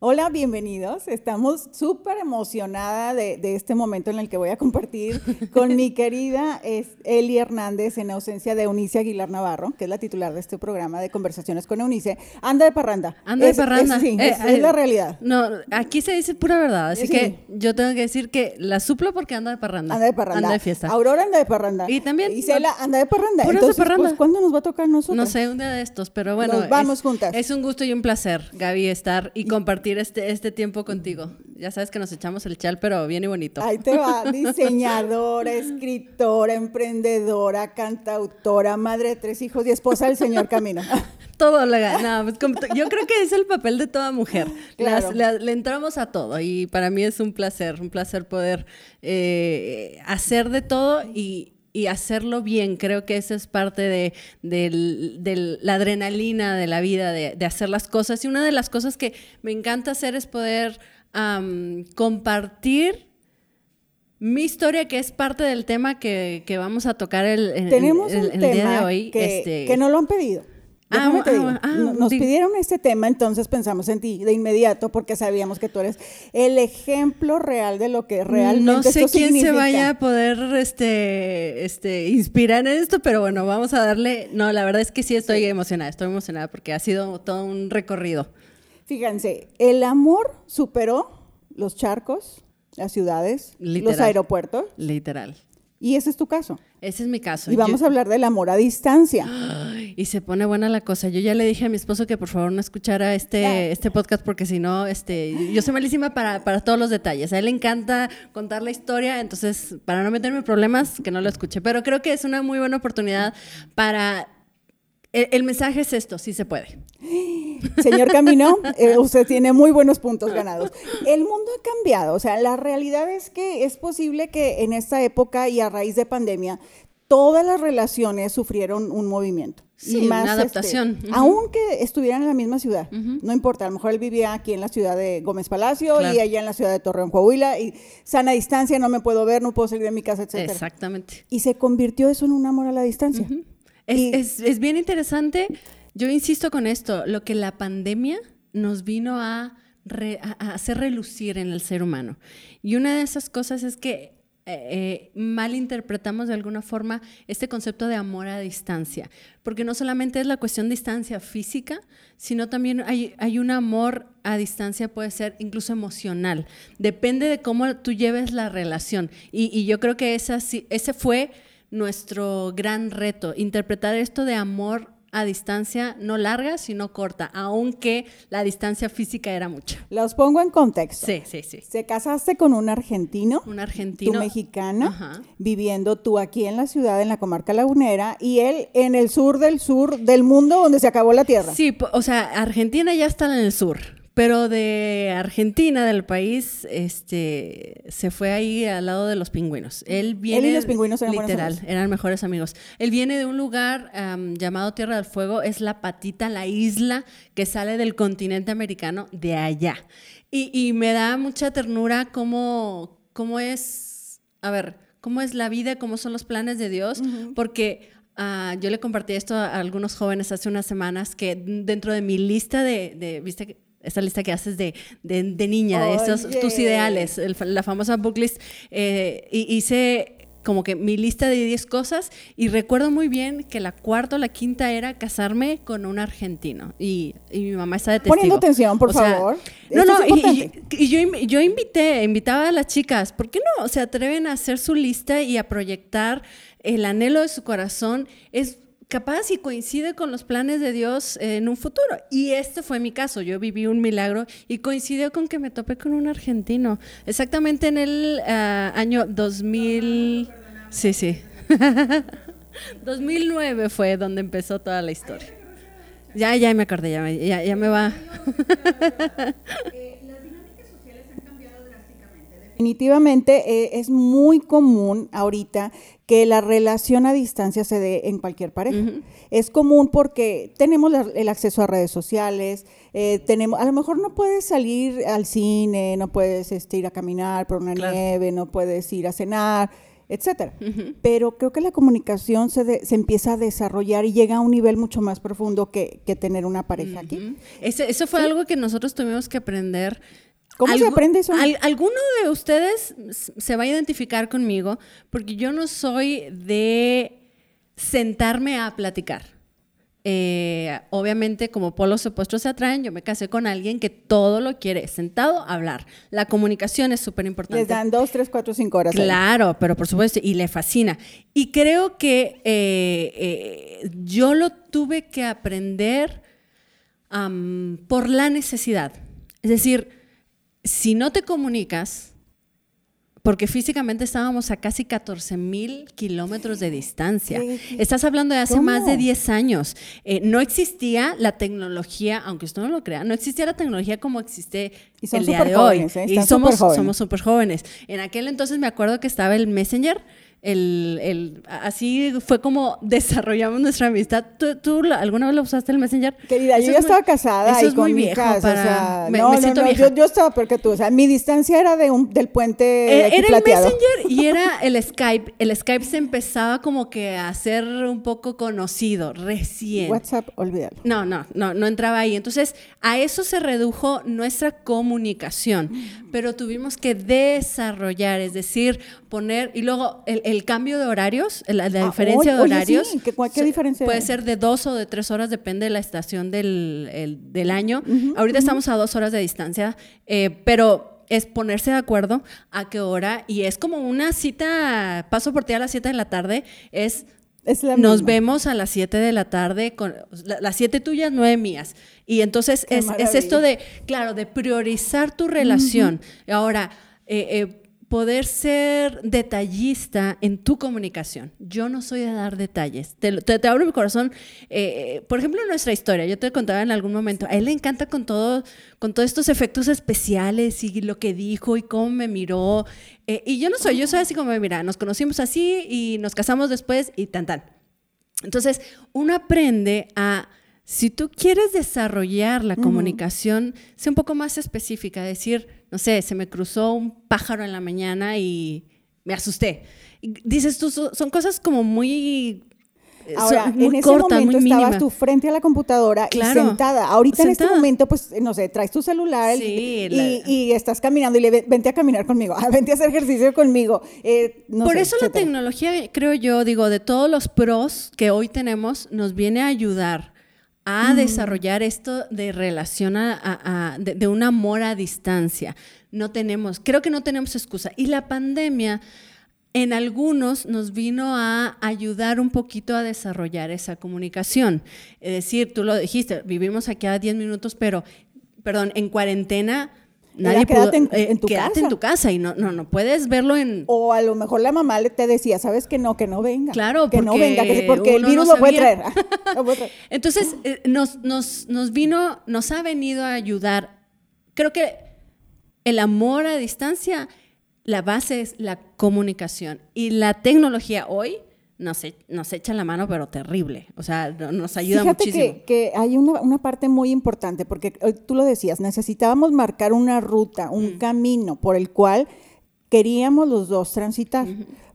Hola, bienvenidos. Estamos súper emocionada de, de, este momento en el que voy a compartir con mi querida Eli Hernández en ausencia de Eunice Aguilar Navarro, que es la titular de este programa de conversaciones con Eunice. Anda de parranda. Anda de parranda. Es, sí, eh, es, eh, la realidad. No, aquí se dice pura verdad, así sí. que yo tengo que decir que la suplo porque anda de parranda. Anda de parranda. Anda de fiesta. Aurora anda de parranda. Y también. Isela anda de parranda. Entonces, de parranda. Pues, ¿cuándo nos va a tocar nosotros? No sé, un día de estos, pero bueno. Nos vamos juntas. Es un gusto y un placer, Gaby, estar y compartir este, este tiempo contigo. Ya sabes que nos echamos el chal, pero bien y bonito. Ahí te va, diseñadora, escritora, emprendedora, cantautora, madre de tres hijos y esposa del señor Camino. todo le no, pues, yo creo que es el papel de toda mujer. Claro. Las, le entramos a todo y para mí es un placer, un placer poder eh, hacer de todo y, y hacerlo bien. Creo que esa es parte de, de, de la adrenalina de la vida, de, de, hacer las cosas. Y una de las cosas que me encanta hacer es poder um, compartir mi historia, que es parte del tema que, que vamos a tocar el, el, Tenemos el, un tema día de hoy. Que, este... que no lo han pedido. Ah, te digo. ah, Nos pidieron este tema, entonces pensamos en ti de inmediato porque sabíamos que tú eres el ejemplo real de lo que realmente No sé esto quién significa. se vaya a poder este, este, inspirar en esto, pero bueno, vamos a darle. No, la verdad es que sí estoy Sí. emocionada, estoy emocionada porque ha sido todo un recorrido. Fíjense, el amor superó los charcos, las ciudades, los aeropuertos, Literal. Y ese es tu caso. Ese es mi caso. Y vamos Yo- a hablar del amor a distancia. Ay, Y se pone buena la cosa. Yo ya le dije a mi esposo que por favor no escuchara este, este podcast porque si no, este, yo soy malísima para, para todos los detalles. A él le encanta contar la historia, entonces para no meterme en problemas, que no lo escuche. Pero creo que es una muy buena oportunidad para... El, el mensaje es esto, sí se puede. Señor Camino, eh, usted tiene muy buenos puntos ganados. El mundo ha cambiado, o sea, la realidad es que es posible que en esta época y a raíz de pandemia, todas las relaciones sufrieron un movimiento. Sí, más, una adaptación. este, Ujú. Aunque estuvieran en la misma ciudad, no importa, a lo mejor él vivía aquí en la ciudad de Gómez Palacio Claro. y allá en la ciudad de Torreón, Coahuila, y sana distancia, no me puedo ver, no puedo salir de mi casa, etcétera. Exactamente. Y se convirtió eso en un amor a la distancia. Es, Y- es- es bien interesante. Yo insisto con esto, lo que la pandemia nos vino a, re- a- a hacer relucir en el ser humano. Y una de esas cosas es que eh, eh, malinterpretamos de alguna forma este concepto de amor a distancia, porque no solamente es la cuestión de distancia física, sino también hay, hay un amor a distancia, puede ser incluso emocional, depende de cómo tú lleves la relación. Y, y yo creo que esa, ese fue nuestro gran reto, interpretar esto de amor a distancia no larga, sino corta, aunque la distancia física era mucha. Los pongo en contexto. Sí, sí, sí. Se casaste con un argentino. Un tú argentino. mexicana, Ajá. viviendo tú aquí en la ciudad, en la comarca lagunera, y él en el sur del sur del mundo donde se acabó la tierra. Sí, o sea, Argentina ya está en el sur, pero de Argentina, del país, este, se fue ahí al lado de los pingüinos. Él viene... y los pingüinos eran Literal, amigos. eran mejores amigos. Él viene de un lugar am, llamado Tierra del Fuego, es la patita, la isla que sale del continente americano de allá. Y, y me da mucha ternura cómo, cómo es, a ver, cómo es la vida, cómo son los planes de Dios, porque ah, yo le compartí esto a algunos jóvenes hace unas semanas que dentro de mi lista de, de ¿viste? Esa lista que haces de, de, de niña, de esos, tus ideales, el la famosa book list, eh, hice como que mi lista de 10 cosas y recuerdo muy bien que la cuarta o la quinta era casarme con un argentino y, y mi mamá está de testigo. Poniendo atención, por O sea, favor. No, no, es y, importante. y- y yo, yo invité, invitaba a las chicas, ¿por qué no? Se atreven a hacer su lista y a proyectar el anhelo de su corazón. Es capaz y coincide con los planes de Dios en un futuro. Y este fue mi caso. Yo viví un milagro y coincidió con que me topé con un argentino. Exactamente en el ah, año 2000. Sí, sí. 2009 fue donde empezó toda la historia. Ya, ya me acordé, ya me, ya, ya me va. Definitivamente eh, es muy común ahorita que la relación a distancia se dé en cualquier pareja. Es común porque tenemos la- el acceso a redes sociales, eh, tenemos, a lo mejor no puedes salir al cine, no puedes este, ir a caminar por una Claro. nieve, no puedes ir a cenar. etcétera. Pero creo que la comunicación se, de- se empieza a desarrollar y llega a un nivel mucho más profundo que, que tener una pareja aquí. Ese- eso fue algo que nosotros tuvimos que aprender. ¿Cómo se Algu- aprende eso? al- alguno de ustedes se va a identificar conmigo porque yo no soy de sentarme a platicar. Eh, obviamente, como polos opuestos se atraen, yo me casé con alguien que todo lo quiere sentado a hablar. La comunicación es súper importante. Les dan dos, tres, cuatro, cinco horas. ahí. Claro, pero por supuesto, y le fascina. Y creo que eh, eh, yo lo tuve que aprender por la necesidad. Es decir, si no te comunicas, porque físicamente estábamos a casi 14 mil kilómetros de distancia. ¿Qué? Estás hablando de hace ¿Cómo? más de 10 años. Eh, no existía la tecnología, aunque usted no lo crea, no existía la tecnología como existe Y el día de hoy. ¿eh? Y somos superjóvenes. somos súper jóvenes. En aquel entonces me acuerdo que estaba el Messenger. El, el- así fue como desarrollamos nuestra amistad. ¿Tú, tú alguna vez lo usaste el Messenger? Querida, Eso yo es ya muy- estaba casada eso y es con muy viejo casa, para- o sea, me, no, me siento no, vieja. yo, yo estaba peor que tú, o sea, mi distancia era de un, del puente Eh, Era el. Messenger y era el Skype. El Skype se empezaba como que a ser un poco conocido recién. WhatsApp, olvídalo. No, no, no, no entraba ahí. Entonces, a eso se redujo nuestra comunicación, pero tuvimos que desarrollar, es decir, poner, y luego el, el cambio de horarios, la, la Ah, diferencia de oye, horarios. sí, ¿qué- cuál- qué se- diferencia Puede hay? ser de dos o de tres horas, depende de la estación del, el- del año. Ahorita estamos a dos horas de distancia, eh, pero es ponerse de acuerdo a qué hora, y es como una cita, paso por ti a las 7 de la tarde, es Es la nos misma. vemos a las 7 de la tarde, con la- las 7 tuyas, 9 mías. Y entonces es, es esto de, claro, de priorizar tu relación. Ahora, eh, eh, poder ser detallista en tu comunicación. Yo no soy de dar detalles. Te, te, te abro mi corazón. Eh, por ejemplo, nuestra historia, yo te contaba en algún momento, a él le encanta con todo, con todos estos efectos especiales y lo que dijo y cómo me miró. Eh, y yo no soy, yo soy así como, mira, nos conocimos así y nos casamos después y tan tan. Entonces, uno aprende a, si tú quieres desarrollar la comunicación, sea un poco más específica, decir, no sé, se me cruzó un pájaro en la mañana y me asusté. Y dices tú, so- son cosas como muy, eh, son Ahora, muy en ese cortas, momento muy estabas tú frente a la computadora Claro, y sentada. Ahorita en este momento, pues, no sé, traes tu celular Sí, y, la- y estás caminando y le ven- vente a caminar conmigo, vente a hacer ejercicio conmigo. eh, no Por sé, eso la tecnología, creo yo, digo, de todos los pros que hoy tenemos, nos viene a ayudar a desarrollar esto de relación a, a- a- de, de un amor a distancia. No tenemos, creo que no tenemos excusa. Y la pandemia en algunos nos vino a ayudar un poquito a desarrollar esa comunicación. Es decir, tú lo dijiste, vivimos aquí a 10 minutos, pero, perdón, en cuarentena... Nadie quédate en- en tu quédate casa. en tu casa y no, no, no puedes verlo en, O a lo mejor la mamá le te decía, ¿sabes que no? Que no venga. Claro, que no venga, que, porque el virus no lo puede sabía. traer. Lo puede traer. Entonces, eh, nos, nos, nos vino, nos ha venido a ayudar. Creo que el amor a distancia, la base es la comunicación. Y la tecnología hoy nos, e- nos echa la mano, pero terrible. O sea, no- nos ayuda Fíjate muchísimo. que, que hay una, una parte muy importante, porque eh, tú lo decías, necesitábamos marcar una ruta, un camino por el cual queríamos los dos transitar.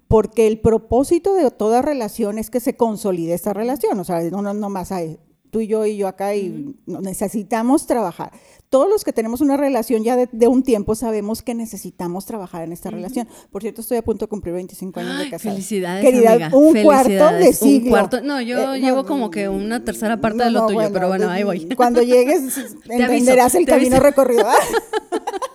Porque el propósito de toda relación es que se consolide esta relación. O sea, no, no, no más hay tú y yo y yo acá y no- necesitamos trabajar. Todos los que tenemos una relación ya de, de un tiempo sabemos que necesitamos trabajar en esta relación. Por cierto, estoy a punto de cumplir 25 años de casada. felicidades, Querida, amiga. un cuarto de Felicidades. Un siglo. cuarto- no, yo Eh, llevo como que una tercera parte no, de lo no, tuyo, pero bueno, ahí voy. Cuando llegues aviso, entenderás el te camino aviso. recorrido.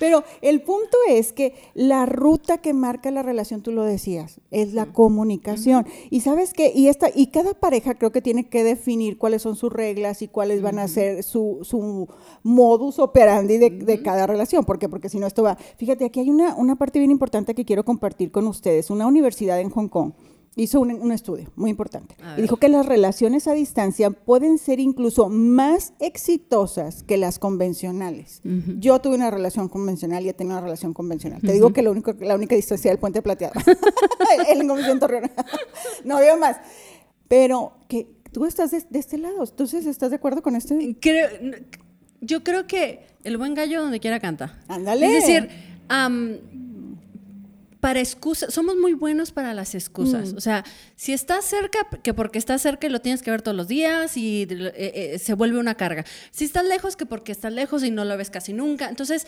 Pero el punto es que la ruta que marca la relación, tú lo decías, es la comunicación. Y sabes qué, y esta, y cada pareja creo que tiene que definir cuáles son sus reglas y cuáles van a ser su, su modus operandi de, de cada relación. ¿Por qué? Porque si no, esto va. Fíjate, aquí hay una, una parte bien importante que quiero compartir con ustedes. Una universidad en Hong Kong hizo un, un estudio muy importante y dijo que las relaciones a distancia pueden ser incluso más exitosas que las convencionales. Yo tuve una relación convencional y he tenido una relación convencional. Te digo que lo único, la única distancia era el puente plateado. el convención Torreón. no había más. Pero que tú estás de, de este lado. Entonces, ¿estás de acuerdo con este? Creo- yo creo que el buen gallo donde quiera canta. Ándale. Es decir, am, para excusas, somos muy buenos para las excusas. Mm. O sea, si estás cerca, que porque estás cerca y lo tienes que ver todos los días y eh, eh, se vuelve una carga. Si estás lejos, que porque estás lejos y no lo ves casi nunca. Entonces,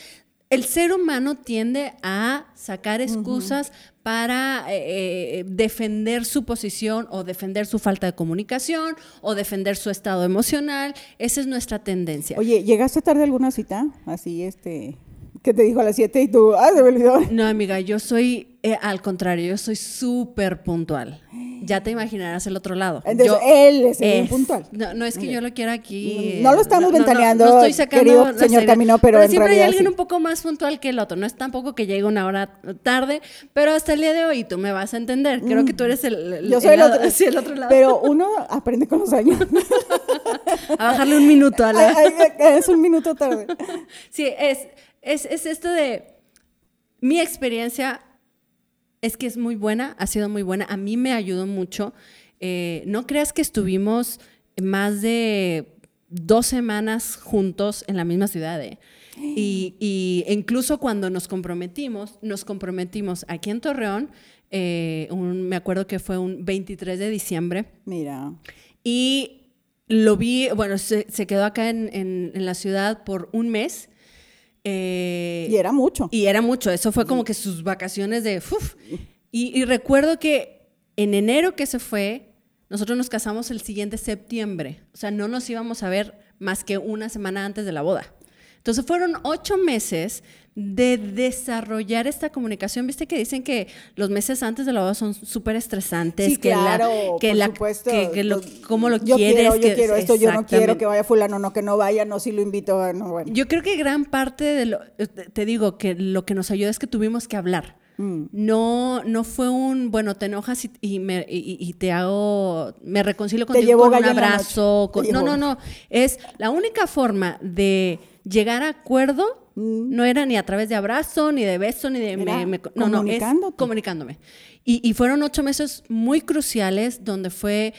el ser humano tiende a sacar excusas para eh, eh, defender su posición o defender su falta de comunicación o defender su estado emocional. Esa es nuestra tendencia. Oye, ¿llegaste tarde a alguna cita? Así, este, que te dijo a las 7 y tú, ah, se me olvidó. No, amiga, yo soy eh, al contrario, yo soy súper puntual. Ya te imaginarás el otro lado. Entonces, Yo- él es el es- puntual. No, no es que yo lo quiera aquí. No lo estamos ventaneando, querido la señor serie, Camino, pero en siempre hay alguien sí. un poco más puntual que el otro. No es tampoco que llegue una hora tarde, pero hasta el día de hoy tú me vas a entender. Creo que tú eres el, el- Mm. Yo soy el lado- otro. sí, el otro lado. Pero uno aprende con los años. A bajarle un minuto a la. Ay, ay, es un minuto tarde. Sí, es, es, es esto de mi experiencia es que es muy buena, ha sido muy buena. A mí me ayudó mucho. Eh, no creas que estuvimos más de dos semanas juntos en la misma ciudad. ¿eh? Y, y incluso cuando nos comprometimos, nos comprometimos aquí en Torreón, eh, un- me acuerdo que fue un 23 de diciembre. Mira. Y lo vi, bueno, se, se quedó acá en, en- en la ciudad por un mes. Eh, Y era mucho. y era mucho, eso fue como que sus vacaciones de... uf. Y, y recuerdo que en enero que se fue, nosotros nos casamos el siguiente septiembre. O sea, no nos íbamos a ver más que una semana antes de la boda. Entonces fueron ocho meses de desarrollar esta comunicación. Viste que dicen que los meses antes de la boda son súper estresantes. Sí, que claro, la, que por la, supuesto. que, que lo, cómo lo yo quieres. Quiero, yo que- quiero esto, yo no quiero que vaya fulano, no, que no vaya, no, si lo invito, a- no, bueno. Yo creo que gran parte de lo, te- te digo que lo que nos ayuda es que tuvimos que hablar. Mm. No, no fue un, bueno, te enojas y, y me, y- y te hago, me reconcilio contigo con un abrazo. Con- no, no, no. Es la única forma de llegar a acuerdo. No era ni a través de abrazo, ni de beso, ni de... Mm. Me- me- no, no, es comunicándome. Y, y fueron ocho meses muy cruciales donde fue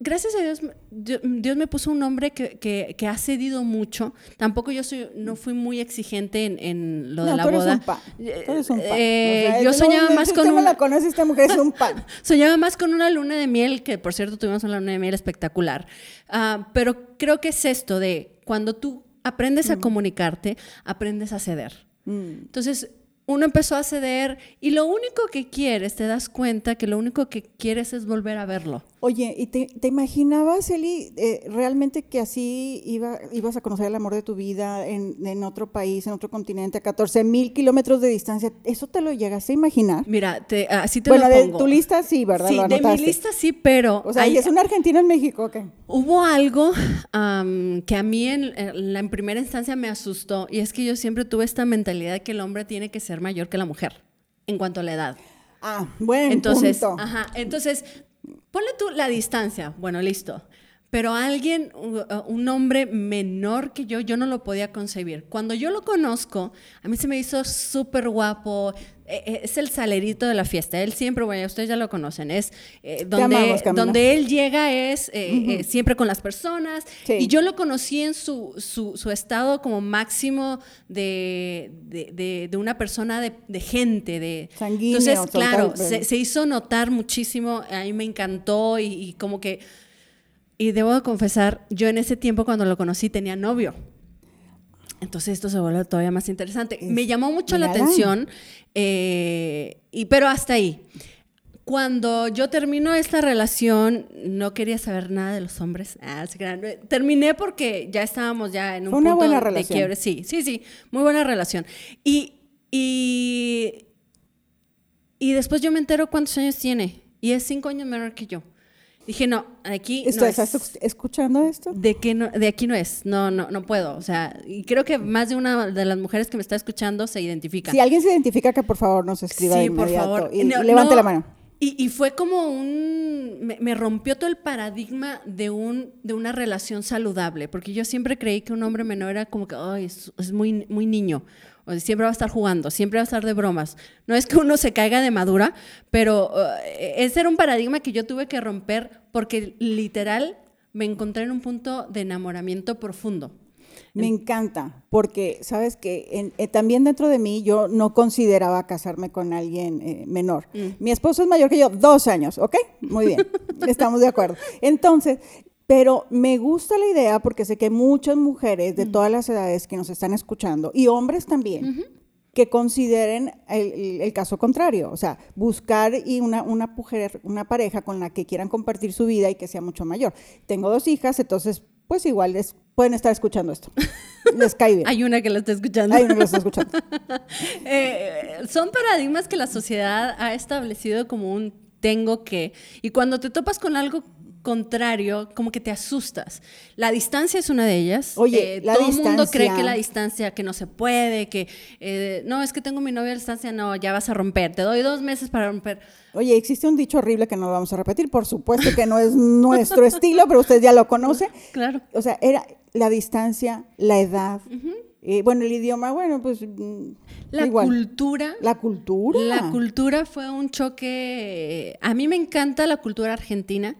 gracias a Dios, Dios, me puso un hombre que, que- que ha cedido mucho. Tampoco yo soy, no fui muy exigente en, en lo de no, la tú eres boda. un pan. Tú eres un pan. Eh, O sea, yo soñaba no, más con una, la conoce, esta mujer es un pan. soñaba más con una luna de miel, que por cierto tuvimos una luna de miel espectacular. Ah, pero creo que es esto de cuando tú aprendes a comunicarte, aprendes a ceder. Mm. Entonces, uno empezó a ceder y lo único que quieres, te das cuenta que lo único que quieres es volver a verlo. Oye, ¿y te, te imaginabas, Eli, eh, realmente que así iba, ibas a conocer el amor de tu vida en, en otro país, en otro continente, a 14 mil kilómetros de distancia? ¿Eso te lo llegaste a imaginar? Mira, te- así te bueno, lo de pongo. tu lista sí, ¿verdad? Sí, de mi lista sí, pero O sea, hay- ¿y es un argentino en México? ¿qué? hubo algo que a mí en, en la en primera instancia me asustó y es que yo siempre tuve esta mentalidad de que el hombre tiene que ser mayor que la mujer en cuanto a la edad. Ah, buen Entonces, punto. ajá, entonces, ponle tú la distancia, bueno, listo. Pero alguien, uh, un hombre menor que yo, yo no lo podía concebir. Cuando yo lo conozco, a mí se me hizo súper guapo. eh, eh, Es el salerito de la fiesta. Él siempre, bueno, ustedes ya lo conocen, es eh, donde, amamos, donde él llega es eh, eh, siempre con las personas. Sí. Y yo lo conocí en su, su, su estado como máximo de, de, de- de una persona de, de gente. De, Sanguíneo, Entonces, claro, total, se, se hizo notar muchísimo, a mí me encantó y, y como que, y debo de confesar, yo en ese tiempo cuando lo conocí tenía novio. Entonces esto se vuelve todavía más interesante. Es- me llamó mucho la atención, eh, y, pero hasta ahí. Cuando yo termino esta relación, no quería saber nada de los hombres. Ah. Terminé porque ya estábamos ya en un Fue una punto buena de relación. quiebre. Sí, sí, sí, muy buena relación. Y, y, y después yo me entero cuántos años tiene. Y es cinco años menor que yo. Dije, no, aquí ¿Esto- no ¿Estás es. escuchando esto? De, que no, de aquí no es. No, no, no puedo. O sea, y creo que más de una de las mujeres que me está escuchando se identifica. Si alguien se identifica, que por favor nos escriba de Sí, por inmediato. favor. Y, No, y levante no, la mano. Y, y fue como un... Me, me rompió todo el paradigma de, un, de una relación saludable, porque yo siempre creí que un hombre menor era como que, ay, es, es muy, muy niño, o sea, siempre va a estar jugando, siempre va a estar de bromas. No es que uno se caiga de madura, pero eh, ese era un paradigma que yo tuve que romper porque literal me encontré en un punto de enamoramiento profundo. Me encanta, porque sabes que eh, también dentro de mí yo no consideraba casarme con alguien eh, menor. Mm. Mi esposo es mayor que yo, dos años, ¿ok? Muy bien, estamos de acuerdo. Entonces, pero me gusta la idea porque sé que muchas mujeres de Mm. todas las edades que nos están escuchando, y hombres también, que consideren el, caso contrario, o sea, buscar y una, una, mujer, una pareja con la que quieran compartir su vida y que sea mucho mayor. Tengo dos hijas, entonces, pues igual les, pueden estar escuchando esto. Les cae bien. Hay una que lo está escuchando. Hay uno que lo está escuchando. Eh, son paradigmas que la sociedad ha establecido como un tengo que. Y cuando te topas con algo contrario, como que te asustas. La distancia es una de ellas. Oye, Eh, la todo el mundo cree que la distancia, que no se puede, que eh, no, es que tengo mi novia a distancia, no, ya vas a romper. Te doy dos meses para romper. Oye, existe un dicho horrible que no lo vamos a repetir, por supuesto que no es nuestro estilo, pero usted ya lo conoce. Claro. O sea, era la distancia, la edad, eh, bueno, el idioma, bueno, pues mm, La igual. cultura. La cultura. La cultura fue un choque. A mí me encanta la cultura argentina,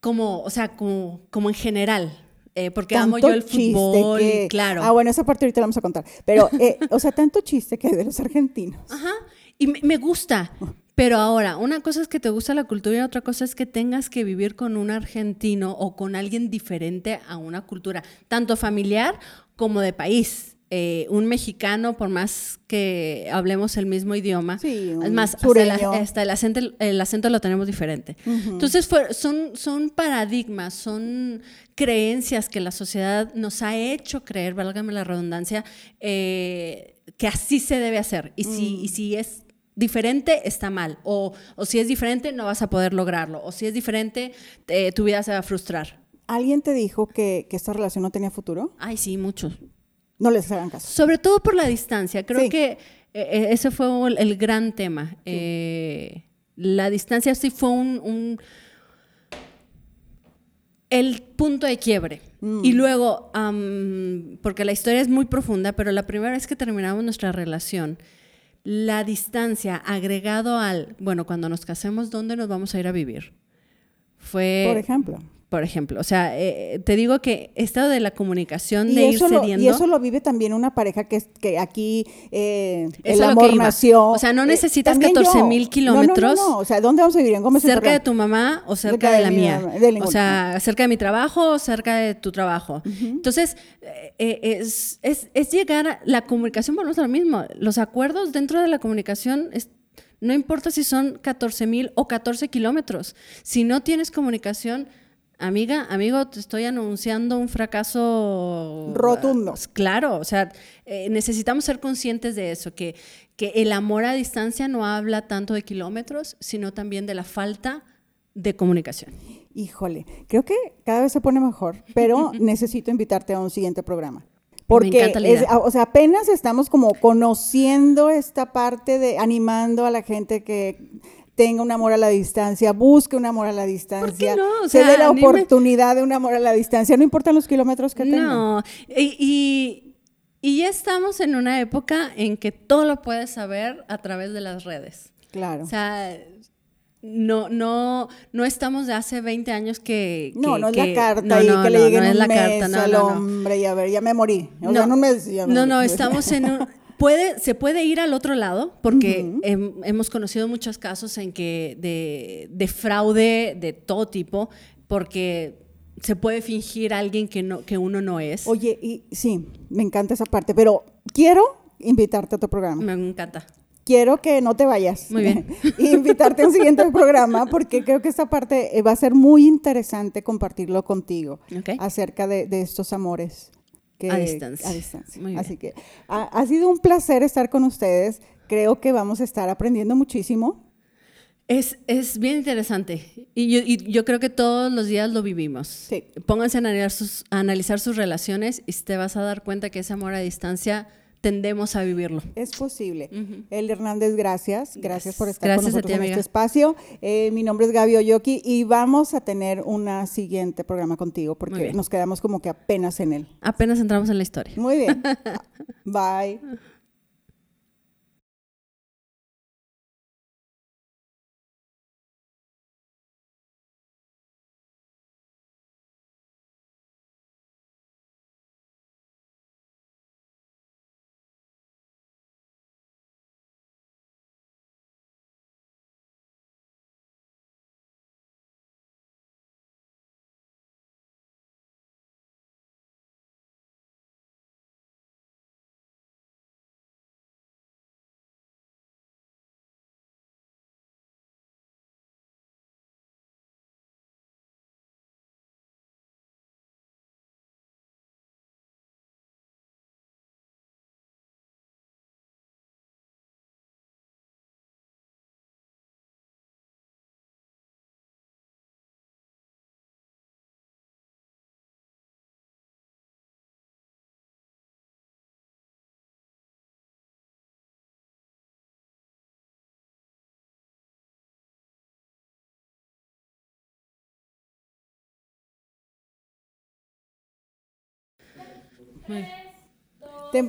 como, o sea, como, como en general, eh, porque amo yo el fútbol, que- y claro. Ah, bueno, esa parte ahorita la vamos a contar. Pero, eh, o sea, tanto chiste que de los argentinos. Ajá, y me, me gusta. Pero ahora, una cosa es que te gusta la cultura y otra cosa es que tengas que vivir con un argentino o con alguien diferente a una cultura, tanto familiar como de país. Eh, un mexicano, por más que hablemos el mismo idioma, Sí, es más, hasta el, hasta el acento, el acento lo tenemos diferente. Entonces, fue- son, son paradigmas, son creencias que la sociedad nos ha hecho creer, válgame la redundancia, eh, que así se debe hacer. Y si, y si es diferente, está mal. O, o si es diferente, no vas a poder lograrlo. O si es diferente, eh, tu vida se va a frustrar. ¿Alguien te dijo que, que esta relación no tenía futuro? Ay, sí, muchos. No les hagan caso. Sobre todo por la distancia. Creo Sí. que eh, eh, ese fue el, el gran tema. Eh, la distancia sí fue un, un- el punto de quiebre. Mm. Y luego, am, porque la historia es muy profunda, pero la primera vez que terminamos nuestra relación, la distancia agregado al, bueno, cuando nos casemos, ¿dónde nos vamos a ir a vivir? Fue, Por ejemplo. Por ejemplo, o sea, eh, te digo que esto de la comunicación, Y de ir lo, cediendo. y eso lo vive también una pareja que, que aquí eh, el amor nació. O sea, no Eh, necesitas también 14,000 yo. kilómetros No, no, no, O sea, ¿dónde vamos a vivir? ¿En Gómez cerca de tu mamá o cerca, Cerca de, de la mía. de o sea, cerca de mi trabajo o cerca de tu trabajo. Entonces, eh, eh, es, es- es llegar a la comunicación, volvemos a lo mismo. Los acuerdos dentro de la comunicación, es- no importa si son 14 mil o 14 kilómetros. Si no tienes comunicación, amiga, amigo, te estoy anunciando un fracaso Rotundo. Claro, o sea, eh, necesitamos ser conscientes de eso, que, que el amor a distancia no habla tanto de kilómetros, sino también de la falta de comunicación. Híjole, creo que cada vez se pone mejor, pero necesito invitarte a un siguiente programa. Porque, es- o sea, apenas estamos como conociendo esta parte de animando a la gente que tenga un amor a la distancia, busque un amor a la distancia, no? O se dé la oportunidad de un amor a la distancia, no importan los kilómetros que tengan. No, y, y, y ya estamos en una época en que todo lo puedes saber a través de las redes. Claro. O sea, no, no, no estamos de hace 20 años que... no, que- no es que- la carta no, no, que le no, llegue no en es un la mes carta, no, al no, no. hombre y a ver, ya me morí. O sea, en un mes ya me no, morí. no, estamos en un... Puede, se puede ir al otro lado porque hem- hemos conocido muchos casos en que de, de fraude de todo tipo porque se puede fingir a alguien que, no, que uno no es. Oye, y sí, me encanta esa parte, pero quiero invitarte a tu programa. Me encanta. quiero que no te vayas. Muy bien. y invitarte a un siguiente programa porque creo que esta parte eh, va a ser muy interesante compartirlo contigo acerca de, de estos amores. Que, A distancia. a distancia. Muy bien. Así que ha, ha sido un placer estar con ustedes. Creo que vamos a estar aprendiendo muchísimo. Es, es bien interesante y yo, y yo creo que todos los días lo vivimos. Sí. Pónganse a analizar, sus, a analizar sus relaciones y te vas a dar cuenta que ese amor a distancia tendemos a vivirlo. Es posible. El Hernández, gracias. Gracias por estar Gracias con nosotros ti, en este espacio. Eh, mi nombre es Gaby Oyoki y vamos a tener un siguiente programa contigo porque nos quedamos como que apenas en él. Apenas entramos en la historia. Muy bien. Bye.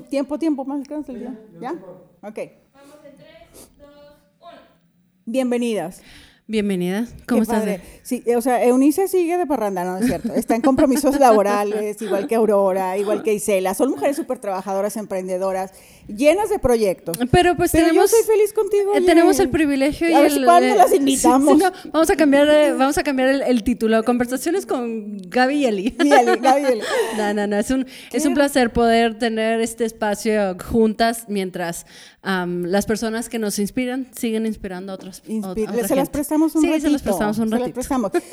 Tiempo, tiempo, más alcanza el día. ¿Ya? Ok. Vamos en 3, 2, 1. Bienvenidas. Bienvenida. ¿Cómo estás? Sí, o sea, Eunice sigue de parranda, no es cierto. Está en compromisos laborales, igual que Aurora, igual que Isela. Son mujeres súper trabajadoras, emprendedoras, llenas de proyectos. Pero pues tenemos... yo soy feliz contigo. Eh, tenemos el privilegio y a ver, el, ¿cuándo las invitamos? vamos a cambiar, eh, vamos a cambiar el, título. Conversaciones con Gaby y Eli. Gaby y Eli. no, no, no. Es un, es un placer poder tener este espacio juntas mientras las personas que nos inspiran siguen inspirando a otras. se las prestamos un sí, se las prestamos un ratito.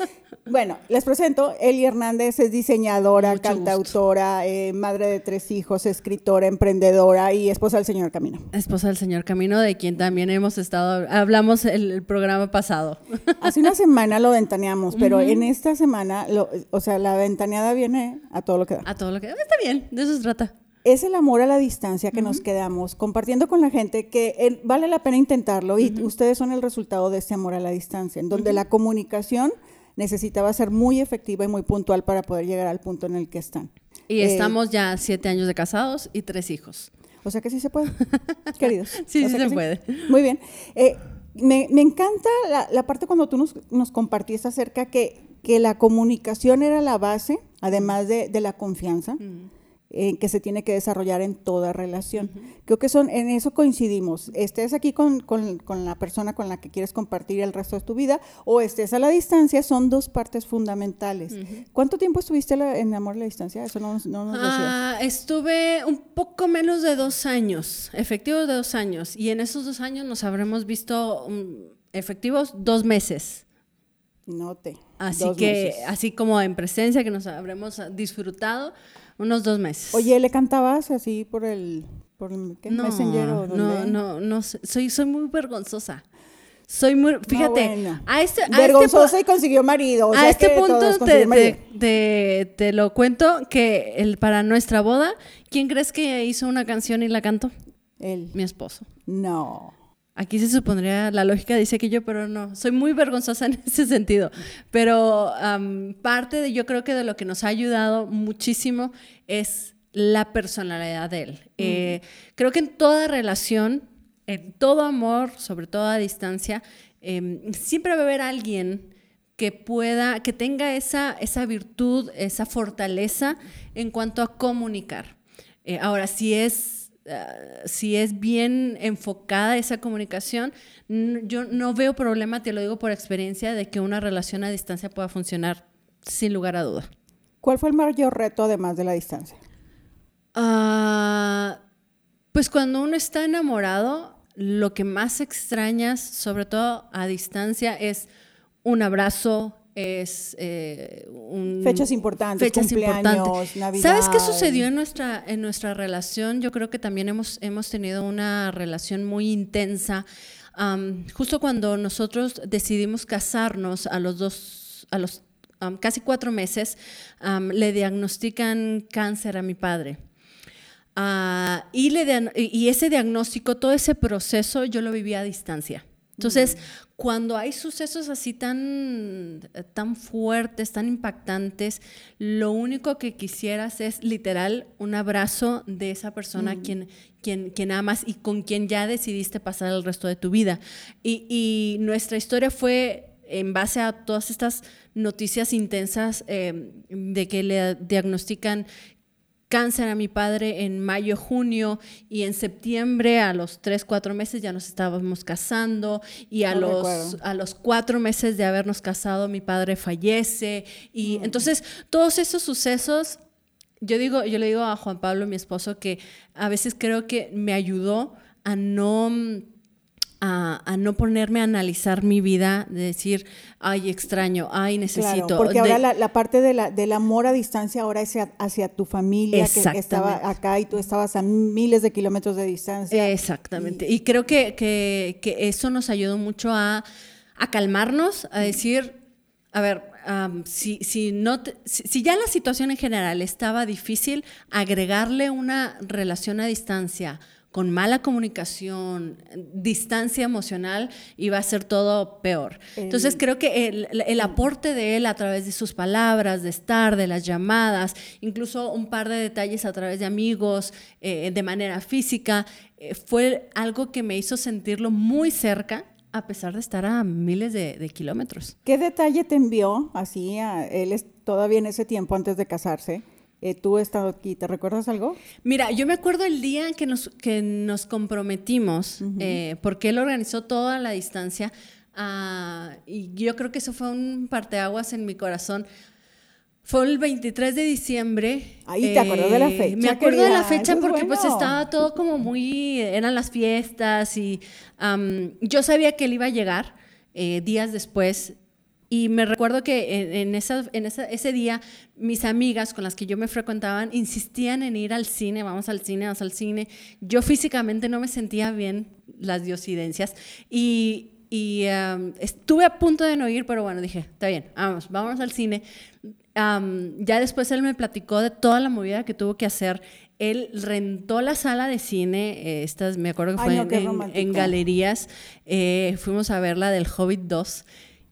bueno, les presento. Eli Hernández es diseñadora, cantautora, eh, madre de tres hijos, escritora, emprendedora y esposa del Señor Camino. Esposa del Señor Camino, de quien también hemos estado, hablamos el, programa pasado. Hace una semana lo ventaneamos, pero en esta semana, o sea, la ventaneada viene a todo lo que da. A todo lo que da. Está bien, de eso se trata es el amor a la distancia que nos quedamos compartiendo con la gente que eh, vale la pena intentarlo y ustedes son el resultado de ese amor a la distancia, en donde la comunicación necesitaba ser muy efectiva y muy puntual para poder llegar al punto en el que están. Y eh, estamos ya siete años de casados y tres hijos. O sea que sí se puede, queridos. sí, sí se puede. Muy bien. Eh, me, encanta la, parte cuando tú nos, nos compartiste acerca que, que la comunicación era la base, además de, la confianza que se tiene que desarrollar en toda relación. Creo que son, en eso coincidimos. Estés aquí con, la persona con la que quieres compartir el resto de tu vida o estés a la distancia, son dos partes fundamentales. ¿Cuánto tiempo estuviste en Amor a la Distancia? Eso no, no nos ah, Estuve un poco menos de dos años, efectivos de dos años. Y en esos dos años nos habremos visto um, efectivos dos meses. Note. Así que, así como en presencia que nos habremos disfrutado, unos dos meses. Oye, ¿le cantabas así por el, por ¿qué? No, Messenger o No, no, no, soy, soy muy vergonzosa. Soy muy, fíjate, a este, a vergonzosa este, y consiguió marido. a este punto te, te, lo cuento que el, para nuestra boda, ¿quién crees que hizo una canción y la cantó? Él. Mi esposo. No. Aquí se supondría, la lógica dice que yo, pero no, soy muy vergonzosa en ese sentido. Pero parte de, yo creo que de lo que nos ha ayudado muchísimo es la personalidad de él. Eh, creo que en toda relación, en todo amor, sobre todo a distancia, em, siempre va a haber alguien que pueda, que tenga esa, esa virtud, esa fortaleza en cuanto a comunicar. Eh, ahora, si es Ah, si es bien enfocada esa comunicación, yo no veo problema, te lo digo por experiencia, de que una relación a distancia pueda funcionar sin lugar a duda. ¿Cuál fue el mayor reto además de la distancia? Ah, pues cuando uno está enamorado, lo que más extrañas, sobre todo a distancia, es un abrazo, es eh, un, fechas importantes, fechas importantes. Navidad. ¿Sabes qué sucedió en nuestra en nuestra relación? Yo creo que también hemos hemos tenido una relación muy intensa. justo cuando nosotros decidimos casarnos a los dos a los casi cuatro meses, le diagnostican cáncer a mi padre. Ah, y, le y ese diagnóstico, todo ese proceso, yo lo viví a distancia. Entonces, cuando hay sucesos así tan, tan fuertes, tan impactantes, lo único que quisieras es literal un abrazo de esa persona mm. quien, quien, quien amas y con quien ya decidiste pasar el resto de tu vida. Y, y nuestra historia fue en base a todas estas noticias intensas eh, de que le diagnostican cáncer a mi padre en mayo, junio y en septiembre a los tres, cuatro meses ya nos estábamos casando y a, los, a los cuatro meses de habernos casado mi padre fallece y mm. entonces todos esos sucesos, yo digo, yo le digo a Juan Pablo, mi esposo, que a veces creo que me ayudó a no a, no ponerme a analizar mi vida, de decir, ay, extraño, ay, necesito. porque ahora la, parte de la, del amor a distancia ahora es hacia, tu familia, que estaba acá y tú estabas a miles de kilómetros de distancia. Exactamente. Y, creo que, que, eso nos ayudó mucho a, a calmarnos, a decir, a ver, si, si, no si, ya la situación en general estaba difícil, agregarle una relación a distancia con mala comunicación, distancia emocional, iba a ser todo peor. Entonces creo que el, aporte de él a través de sus palabras, de estar, de las llamadas, incluso un par de detalles a través de amigos, eh, de manera física, eh, fue algo que me hizo sentirlo muy cerca a pesar de estar a miles de, kilómetros. ¿Qué detalle te envió así a él todavía en ese tiempo antes de casarse? Eh, tú estado aquí, ¿te recuerdas algo? Mira, yo me acuerdo el día que nos, que nos comprometimos, eh, porque él organizó toda la distancia, ah, y yo creo que eso fue un parteaguas en mi corazón. Fue el 23 de diciembre. Ahí te acuerdas de la eh, fecha. Me acuerdo de la fecha porque pues estaba todo como muy, eran las fiestas y yo sabía que él iba a llegar días después y me recuerdo que en, esa, en ese día mis amigas con las que yo me frecuentaban insistían en ir al cine, vamos al cine, vamos al cine. Yo físicamente no me sentía bien las diosidencias y, y estuve a punto de no ir, pero bueno, dije, está bien, vamos, vamos al cine. ya después él me platicó de toda la movida que tuvo que hacer. Él rentó la sala de cine, eh, estas, me acuerdo que fue en, galerías. Eh, fuimos a ver la del Hobbit 2.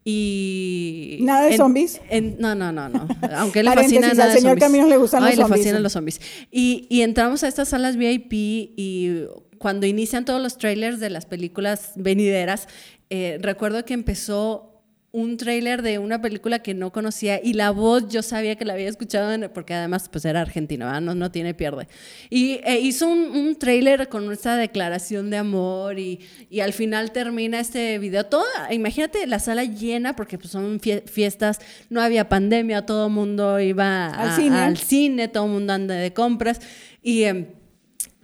Y nada de zombies. no, no, no, no. Aunque le fascina nada al señor Camino le gustan Ay, los le fascinan los zombies. Y, y entramos a estas salas VIP y cuando inician todos los trailers de las películas venideras, eh, recuerdo que empezó un tráiler de una película que no conocía y la voz yo sabía que la había escuchado porque además pues era argentino, no, no tiene pierde. Y e hizo un, un tráiler con esta declaración de amor y, y, al final termina este video. Todo, imagínate la sala llena porque pues son fiestas, no había pandemia, todo el mundo iba al, cine. al cine, todo el mundo anda de compras y...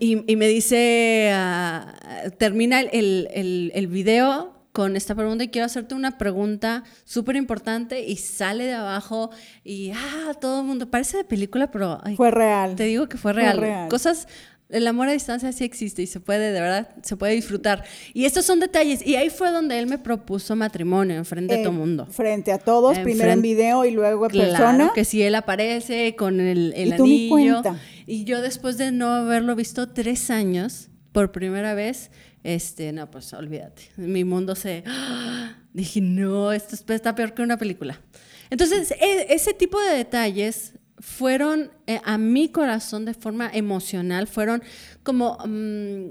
Y, y, me dice, ah, termina el, el, el video con esta pregunta y quiero hacerte una pregunta súper importante y sale de abajo y, ah, todo el mundo, parece de película, pero... fue real. Te digo que fue real. Cosas, el amor a distancia sí existe y se puede, de verdad, se puede disfrutar. Y estos son detalles. Y ahí fue donde él me propuso matrimonio, en frente a todo el mundo. Frente a todos, primero en video y luego en claro, persona. que si él aparece con el, el anillo. Y yo después de no haberlo visto tres años, por primera vez, este, no, pues olvídate. Mi mundo se... Dije, no, esto está peor que una película. Entonces, e, ese tipo de detalles fueron eh, a mi corazón de forma emocional, fueron como mm,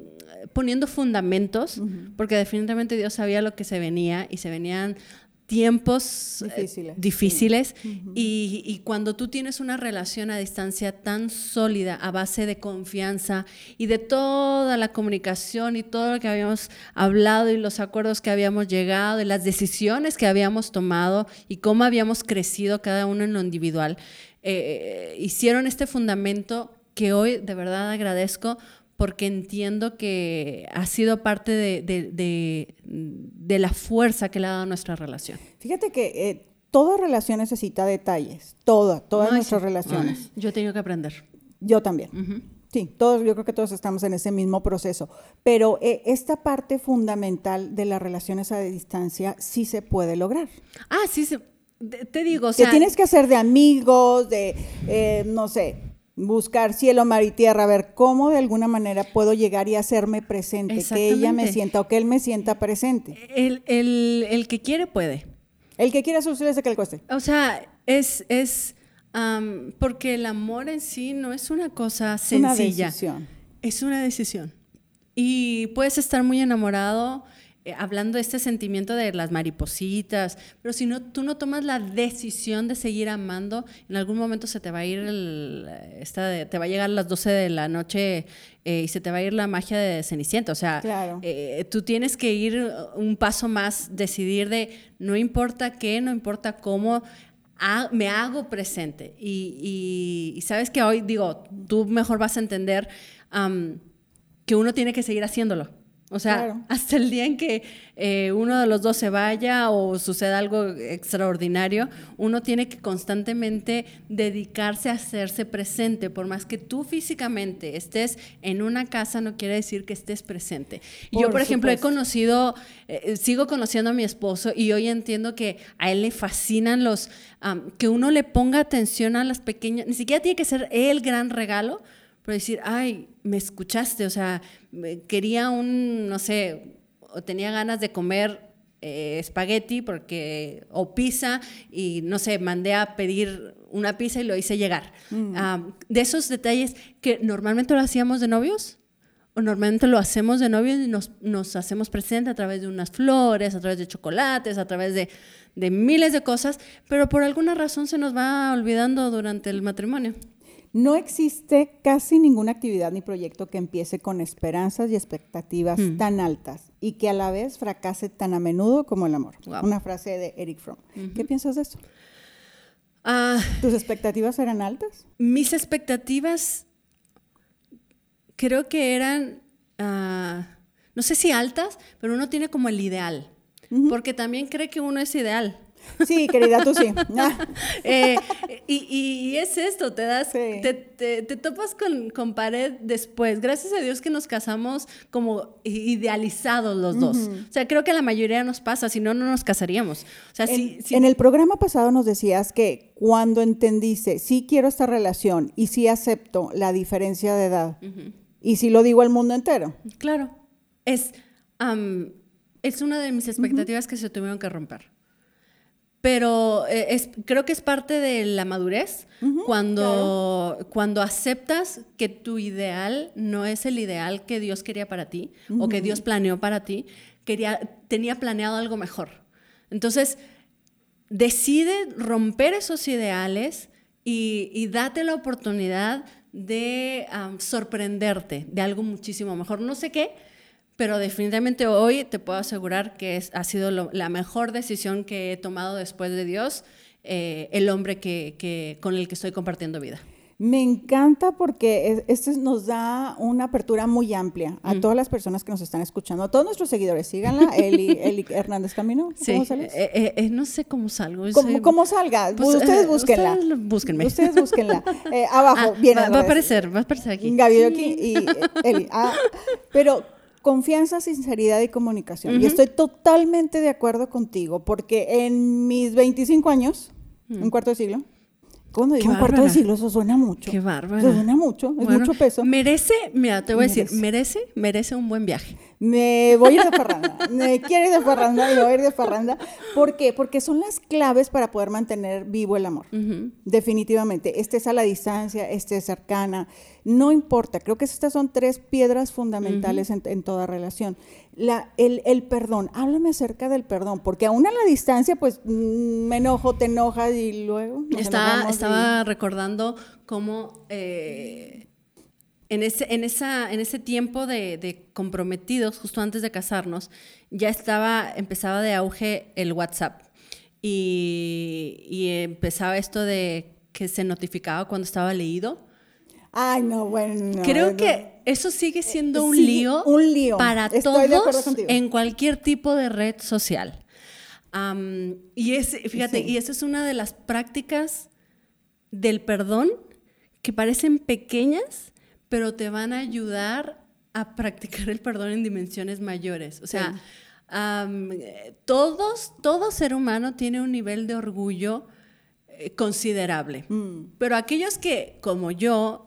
poniendo fundamentos, porque definitivamente Dios sabía lo que se venía y se venían tiempos eh, difíciles, y, cuando tú tienes una relación a distancia tan sólida a base de confianza y de toda la comunicación y todo lo que habíamos hablado y los acuerdos que habíamos llegado y las decisiones que habíamos tomado y cómo habíamos crecido cada uno en lo individual, eh, hicieron este fundamento que hoy de verdad agradezco porque entiendo que ha sido parte de, la fuerza que le ha dado nuestra relación. Fíjate que eh, toda relación necesita detalles, toda, todas nuestras relaciones. yo he tenido que aprender. Yo también. Sí, todos, yo creo que todos estamos en ese mismo proceso. Pero eh, esta parte fundamental de las relaciones a distancia sí se puede lograr. Ah, sí, se, te digo, o sea, tienes que hacer de amigos, de, eh, no sé, buscar cielo, mar y tierra, a ver cómo de alguna manera puedo llegar y hacerme presente, que ella me sienta o que él me sienta presente. El, el, que quiere puede. El que quiere suscribirse que le cueste. O sea, es, es porque el amor en sí no es una cosa sencilla. Una decisión. Es una decisión. Y puedes estar muy enamorado eh, hablando de este sentimiento de las maripositas, pero si no, tú no tomas la decisión de seguir amando, en algún momento se te va a ir, el, esta te va a llegar a las 12 de la noche eh, y se te va a ir la magia de Cenicienta. O sea, eh, tú tienes que ir un paso más, decidir de no importa qué, no importa cómo, me hago presente. Y, sabes que hoy, digo, tú mejor vas a entender que uno tiene que seguir haciéndolo. O sea, hasta el día en que eh, uno de los dos se vaya o suceda algo extraordinario, uno tiene que constantemente dedicarse a hacerse presente. Por más que tú físicamente estés en una casa, no quiere decir que estés presente. Yo, por ejemplo, he conocido, eh, sigo conociendo a mi esposo y hoy entiendo que a él le fascinan los, que uno le ponga atención a las pequeñas, ni siquiera tiene que ser el gran regalo, pero decir, ay, me escuchaste, o sea, quería un, no sé, o tenía ganas de comer eh, espagueti porque, o pizza y no sé, mandé a pedir una pizza y lo hice llegar. Mm. Ah, de esos detalles que normalmente lo hacíamos de novios, o normalmente lo hacemos de novios y nos, nos hacemos presente a través de unas flores, a través de chocolates, a través de, de miles de cosas, pero por alguna razón se nos va olvidando durante el matrimonio. No existe casi ninguna actividad ni proyecto que empiece con esperanzas y expectativas hmm. tan altas y que a la vez fracase tan a menudo como el amor. Una frase de Eric Fromm. ¿Qué piensas de eso? Ah. ¿Tus expectativas eran altas? Mis expectativas creo que eran, ah, no sé si altas, pero uno tiene como el ideal, porque también cree que uno es ideal. Sí, querida, tú sí. Eh, y, es esto, te das, te, topas con, pared después. Gracias a Dios que nos casamos como idealizados los dos. O sea, creo que la mayoría nos pasa, si no, no nos casaríamos. O sea, en, en el programa pasado nos decías que cuando entendiste, sí quiero esta relación y sí acepto la diferencia de edad, y sí lo digo al mundo entero. Claro, es, es una de mis expectativas que se tuvieron que romper pero eh, es, creo que es parte de la madurez cuando, cuando aceptas que tu ideal no es el ideal que Dios quería para ti o que Dios planeó para ti, quería, tenía planeado algo mejor. Entonces, decide romper esos ideales y, date la oportunidad de sorprenderte de algo muchísimo mejor. No sé qué, pero definitivamente hoy te puedo asegurar que es, ha sido la mejor decisión que he tomado después de Dios, eh, el hombre que, con el que estoy compartiendo vida. Me encanta porque esto nos da una apertura muy amplia a todas las personas que nos están escuchando, a todos nuestros seguidores. Síganla, Eli, Hernández Camino. ¿Cómo sales? Eh, eh, no sé cómo salgo. ¿Cómo, salga? Pues, ustedes búsquenla. Ustedes búsquenme. Ustedes búsquenla. abajo, ah, Va, a aparecer, va a aparecer aquí. Gaby aquí y Eli. Ah, pero Confianza, sinceridad y comunicación. Y estoy totalmente de acuerdo contigo, porque en mis 25 años, un cuarto de siglo, cuando digo un cuarto de siglo, eso suena mucho. Qué bárbaro. Eso suena mucho, es mucho peso. Merece, mira, te voy a decir, merece, merece un buen viaje. Me voy a ir de farranda. me quiero ir de farranda, me voy a ir de farranda. ¿Por qué? Porque son las claves para poder mantener vivo el amor. Definitivamente. Este es a la distancia, este es cercana. No importa. Creo que estas son tres piedras fundamentales en, toda relación. La, el, el, perdón. Háblame acerca del perdón. Porque aún a la distancia, pues mm, me enojo, te enojas y luego. estaba recordando cómo. Eh, en ese, en esa, en ese tiempo de, comprometidos, justo antes de casarnos, ya estaba, empezaba de auge el WhatsApp. Y, empezaba esto de que se notificaba cuando estaba leído. Ay, no, bueno. Creo que eso sigue siendo un, lío un lío para todos en cualquier tipo de red social. y es, fíjate, y esa es una de las prácticas del perdón que parecen pequeñas, pero te van a ayudar a practicar el perdón en dimensiones mayores. O sea, todos, todo ser humano tiene un nivel de orgullo eh, considerable. Mm. Pero aquellos que, como yo,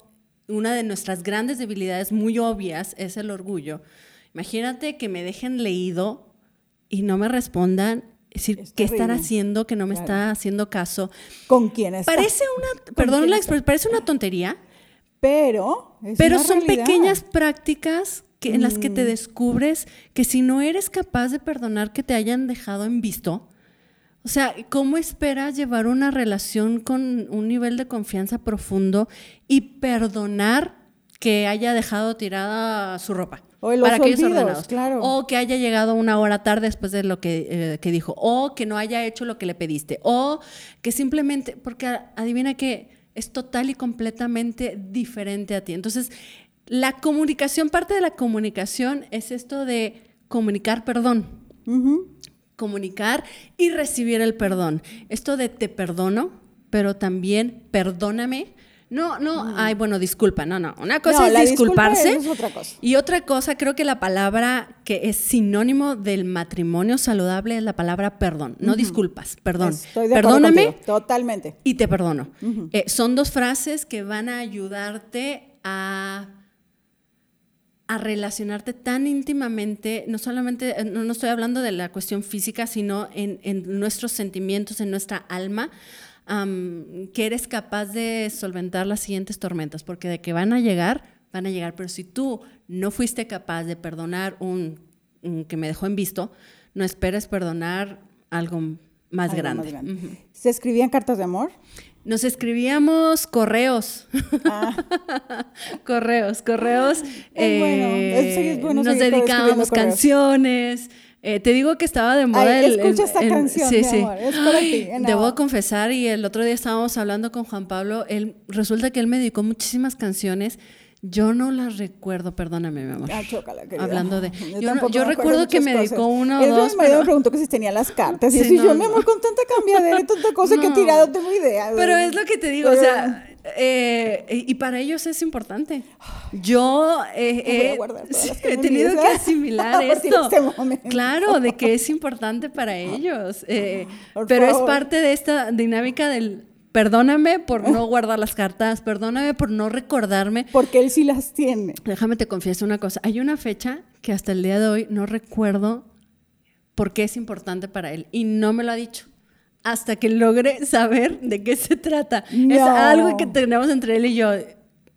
una de nuestras grandes debilidades muy obvias es el orgullo. Imagínate que me dejen leído y no me respondan es decir, ¿qué estar haciendo que no me está haciendo caso? ¿Con quién está? Parece una, perdón la parece una tontería, pero, pero son pequeñas prácticas que, en las que te mm. descubres que si no eres capaz de perdonar que te hayan dejado en visto, o sea, ¿cómo esperas llevar una relación con un nivel de confianza profundo y perdonar que haya dejado tirada su ropa? O los para olvidos, claro. O que haya llegado una hora tarde después de lo que, eh, que, dijo. O que no haya hecho lo que le pediste. O que simplemente, porque adivina que es total y completamente diferente a ti. Entonces, la comunicación, parte de la comunicación es esto de comunicar perdón. Comunicar y recibir el perdón. Esto de te perdono, pero también perdóname. No, no, ay, bueno, disculpa, no, no. Una cosa es disculparse. otra cosa. Y otra cosa, creo que la palabra que es sinónimo del matrimonio saludable es la palabra perdón, no disculpas, perdón. Estoy de Perdóname. Totalmente. Y te perdono. Eh, son dos frases que van a ayudarte a, a relacionarte tan íntimamente, no solamente, eh, no, no estoy hablando de la cuestión física, sino en, en nuestros sentimientos, en nuestra alma, que eres capaz de solventar las siguientes tormentas, porque de que van a llegar, van a llegar, pero si tú no fuiste capaz de perdonar un, un que me dejó en visto, no esperes perdonar algo más Algo grande. más grande. Ujú. ¿Se escribían cartas de amor? Nos escribíamos correos. Ah, correos, correos. Bueno, eh, es- bueno nos dedicábamos canciones. Eh, te digo que estaba de moda Ay, el, escucha el- esta el- canción, sí, mi sí. amor, es para ti, en Debo confesar, y el otro día estábamos hablando con Juan Pablo, él, resulta que él me dedicó muchísimas canciones. Yo no las recuerdo, perdóname, mi amor. Ah, chócala, querida. Hablando de- yo no- yo me acuerdo recuerdo que me dedicó una o El dos, Mi marido pero- me preguntó que si tenía las cartas. Y Sí, así no, yo, no. mi amor, con tanta cambiadera y tanta cosa que he No. tirado, tengo idea. Pero es lo que te digo, o sea, eh, y para ellos es importante. Yo eh, eh, he tenido que asimilar de esto. este. Claro, de que es importante para ellos. eh, pero es parte de esta dinámica del perdóname por no guardar las cartas, perdóname por no recordarme. Porque él sí las tiene. Déjame te confieso una cosa. Hay una fecha que hasta el día de hoy no recuerdo por qué es importante para él y no me lo ha dicho. Hasta que logre saber de qué se trata. Es No. algo que tenemos entre él y yo.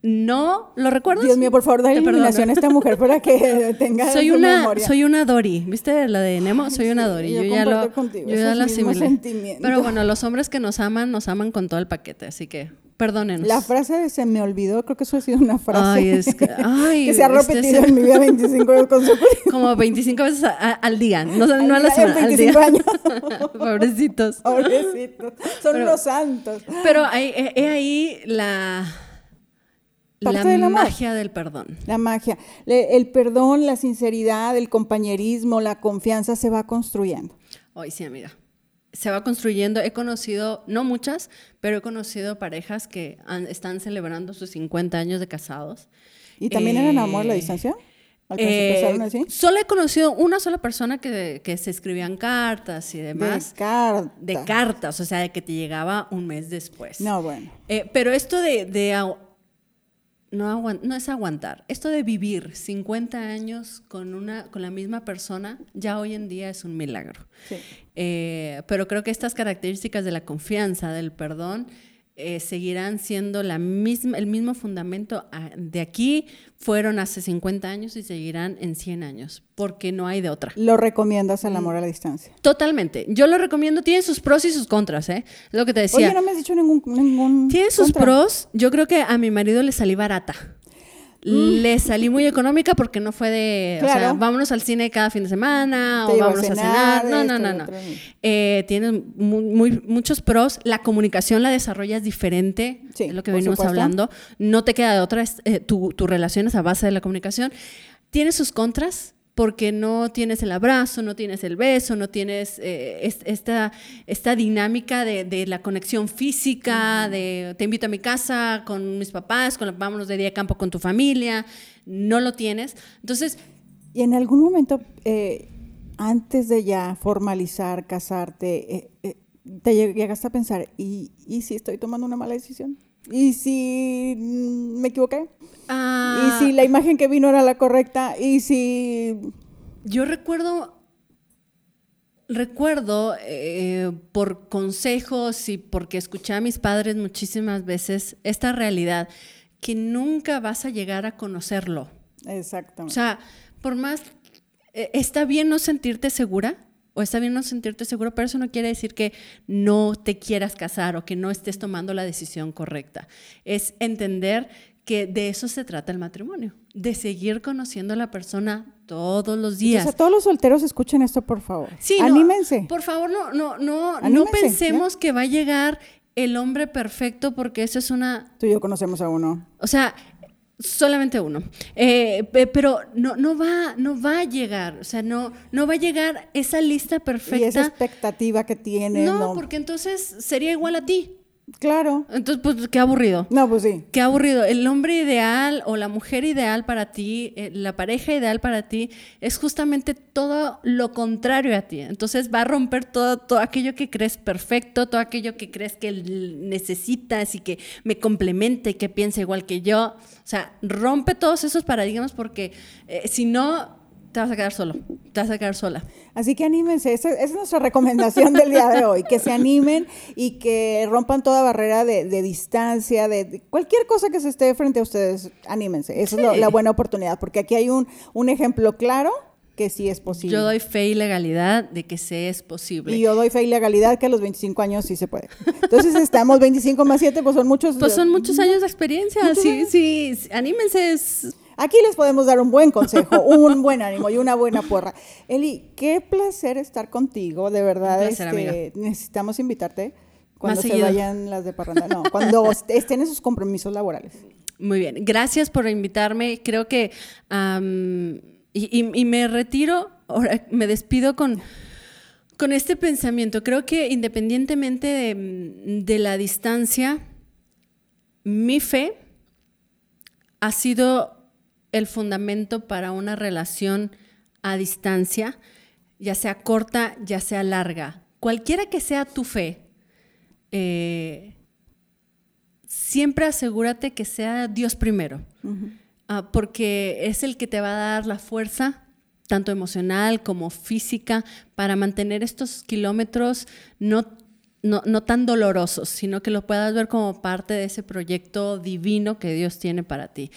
No lo recuerdas. Dios mío, por favor, perdono. iluminación a esta mujer para que tenga Soy una, memoria. soy una Dory. ¿Viste la de Nemo? Soy una sí, Dory. yo Yo, ya lo, contigo yo ya mismos asimilé. Pero bueno, los hombres que nos aman, nos aman con todo el paquete. Así que perdónenos. La frase de se me olvidó, creo que eso ha sido una frase Ay, es que- ay, que se ha este repetido se- en mi vida 25 años consecutivos. Como 25 veces a- a- al día. No, no a la semana, al 25 día. años. Pobrecitos. Pobrecitos. Son Pero- unos santos. Pero he ahí la, la Parte del amor. magia del perdón. La magia. Le- el perdón, la sinceridad, el compañerismo, la confianza se va construyendo. Hoy sí, amiga. Se va construyendo. He conocido, no muchas, pero he conocido parejas que han- están celebrando sus 50 años de casados. ¿Y también eran amor a la Eh, distancia? ¿Alcanzó- Eh, ¿Empezaron así? Solo he conocido una sola persona que, que se escribían cartas y demás. De carta. De cartas, o sea, de que te llegaba un mes después. No, bueno. Eh, pero esto de, de no, no es aguantar, esto de vivir 50 años con, una, con la misma persona, ya hoy en día es un milagro. Sí. Eh, pero creo que estas características de la confianza, del perdón, eh, seguirán siendo la misma, el mismo fundamento ah, de aquí, fueron hace 50 años y seguirán en 100 años, porque no hay de otra. Lo recomiendas Mm. el amor a la distancia. Totalmente. Yo lo recomiendo, tiene sus pros y sus contras, ¿eh? Es lo que te decía. Oye, no me has dicho ningún. ningún Tiene sus contra. pros. Yo creo que a mi marido le salí barata. Le salí muy económica porque no fue de, o sea, Mm. Claro. vámonos al cine cada fin de semana Te o a vámonos a cenar. No, no, no, no. Eh, tiene muy, muy- muchos pros. La comunicación la desarrollas diferente, Sí, es lo que venimos supuesto. hablando. No te queda de otra, eh, tu, tu relación es a base de la comunicación. Tiene sus contras porque no tienes el abrazo, no tienes el beso, no tienes eh, es- esta, esta dinámica de, de la conexión física, de te invito a mi casa con mis papás, con, vámonos de día a campo con tu familia, no lo tienes. Entonces, Y en algún momento, eh, antes de ya formalizar, casarte, eh, te lleg- llegaste a pensar, ¿y, ¿y si estoy tomando una mala decisión? ¿Y si mm, me equivoqué? ah, ¿Y si la imagen que vino era la correcta? ¿Y si...? Yo recuerdo, recuerdo eh, por consejos y porque escuché a mis padres muchísimas veces esta realidad que nunca vas a llegar a conocerlo. O Exactamente. sea, por más, eh, está bien no sentirte segura o está bien no sentirte seguro, pero eso no quiere decir que no te quieras casar o que no estés tomando la decisión correcta. Es entender que de eso se trata el matrimonio, de seguir conociendo a la persona todos los días. Entonces, a todos los solteros escuchen esto, por favor. Sí, no, Anímense. por favor, no, no, no, no pensemos que va a llegar el hombre perfecto porque eso es una, Tú y yo conocemos a uno. o sea, solamente uno. Eh, pe- pero no, no va, no va a llegar, o sea, no, no va a llegar esa lista Y esa perfecta. expectativa que tienes. No, No, porque entonces sería igual a ti. Claro. Entonces, pues qué aburrido. No, pues sí. Qué aburrido. El hombre ideal o la mujer ideal para ti, eh, la pareja ideal para ti, es justamente todo lo contrario a ti. Entonces va a romper todo, todo aquello que crees perfecto, todo aquello que crees que necesitas y que me complemente y que piense igual que yo. O sea, rompe todos esos paradigmas porque eh, si no, te vas a quedar solo, te vas a quedar sola. Así que anímense, esa, es nuestra recomendación del día de hoy, que se animen y que rompan toda barrera de, distancia, de, cualquier cosa que se esté frente a ustedes, anímense, esa es la buena oportunidad, porque aquí hay un, un ejemplo claro que sí es posible. Yo doy fe y legalidad de que se es posible. Y yo doy fe y legalidad que a los 25 años sí se puede. Entonces estamos 25 más 7, pues son muchos. Pues son muchos años de experiencia. Sí, sí, anímense. Aquí les podemos dar un buen consejo, un buen ánimo y una buena porra. Eli, qué placer estar contigo, de verdad. este, necesitamos invitarte cuando se vayan las de parranda. No, cuando estén esos compromisos laborales. Muy bien, gracias por invitarme. Creo que y, me retiro, ahora me despido con con este pensamiento. Creo que independientemente de, de, la distancia, mi fe ha sido el fundamento para una relación a distancia, ya sea corta, ya sea larga. Cualquiera que sea tu fe, eh, siempre asegúrate que sea Dios primero, ah, porque es el que te va a dar la fuerza, tanto emocional como física, para mantener estos kilómetros no no, no, tan dolorosos, sino que lo puedas ver como parte de ese proyecto divino que Dios tiene para ti.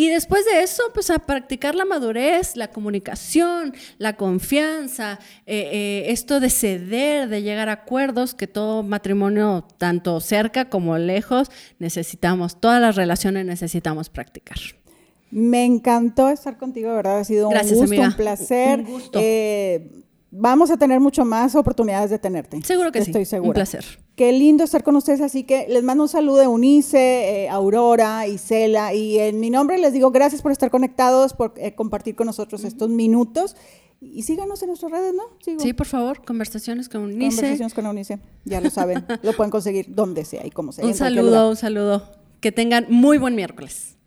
Y después de eso, pues a practicar la madurez, la comunicación, la confianza, eh, eh, esto de ceder, de llegar a acuerdos, que todo matrimonio, tanto cerca como lejos, necesitamos, todas las relaciones necesitamos practicar. Me encantó estar contigo, ¿verdad? Ha sido un gusto, un placer. Un gusto. Eh, vamos a tener mucho más oportunidades de tenerte. Seguro que sí. Estoy segura. Un placer. Qué lindo estar con ustedes, así que les mando un saludo de Unice, eh, Aurora, Isela, y en mi nombre les digo gracias por estar conectados, por eh, compartir con nosotros estos minutos. Y síganos en nuestras redes, ¿no? Sí, por favor, conversaciones con Unice. Conversaciones con Unice, ya lo saben, lo pueden conseguir donde sea y como sea. Un saludo, un saludo. Que tengan muy buen miércoles.